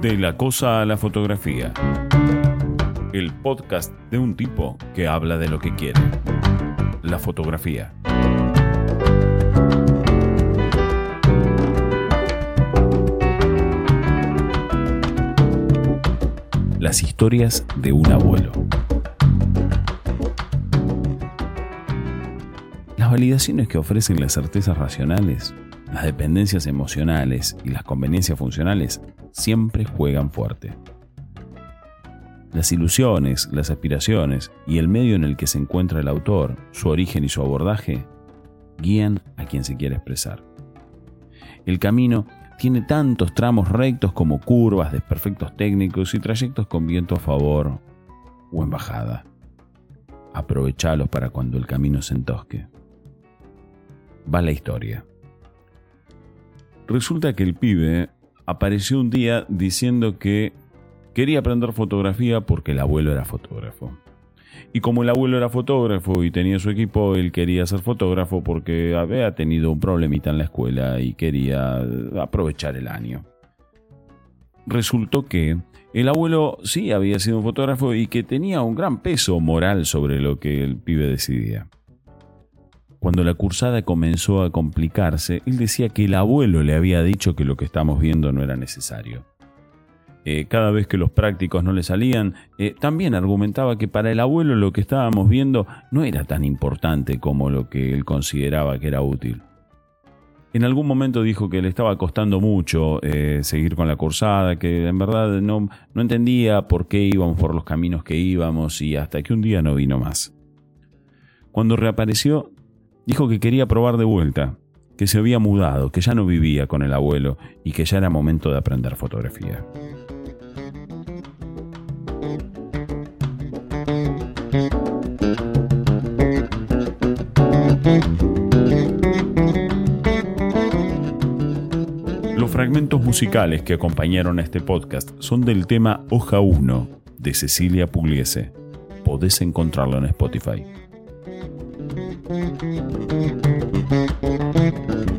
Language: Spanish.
De la cosa a la fotografía. El podcast de un tipo que habla de lo que quiere. La fotografía. Las historias de un abuelo. Las validaciones que ofrecen las certezas racionales, las dependencias emocionales y las conveniencias funcionales siempre juegan fuerte. Las ilusiones, las aspiraciones y el medio en el que se encuentra el autor, su origen y su abordaje, guían a quien se quiere expresar. El camino tiene tantos tramos rectos como curvas, desperfectos técnicos y trayectos con viento a favor o en bajada. Aprovechalos para cuando el camino se entosque. Va la historia. Resulta que el pibe apareció un día diciendo que quería aprender fotografía porque el abuelo era fotógrafo. Y como el abuelo era fotógrafo y tenía su equipo, él quería ser fotógrafo porque había tenido un problemita en la escuela y quería aprovechar el año. Resultó que el abuelo sí había sido un fotógrafo y que tenía un gran peso moral sobre lo que el pibe decidía. Cuando la cursada comenzó a complicarse, él decía que el abuelo le había dicho que lo que estamos viendo no era necesario. Eh, cada vez que los prácticos no le salían, eh, también argumentaba que para el abuelo lo que estábamos viendo no era tan importante como lo que él consideraba que era útil. En algún momento dijo que le estaba costando mucho eh, seguir con la cursada, que en verdad no, no entendía por qué íbamos por los caminos que íbamos y hasta que un día no vino más. Cuando reapareció, Dijo que quería probar de vuelta, que se había mudado, que ya no vivía con el abuelo y que ya era momento de aprender fotografía. Los fragmentos musicales que acompañaron a este podcast son del tema Hoja 1 de Cecilia Pugliese. Podés encontrarlo en Spotify. Thank you.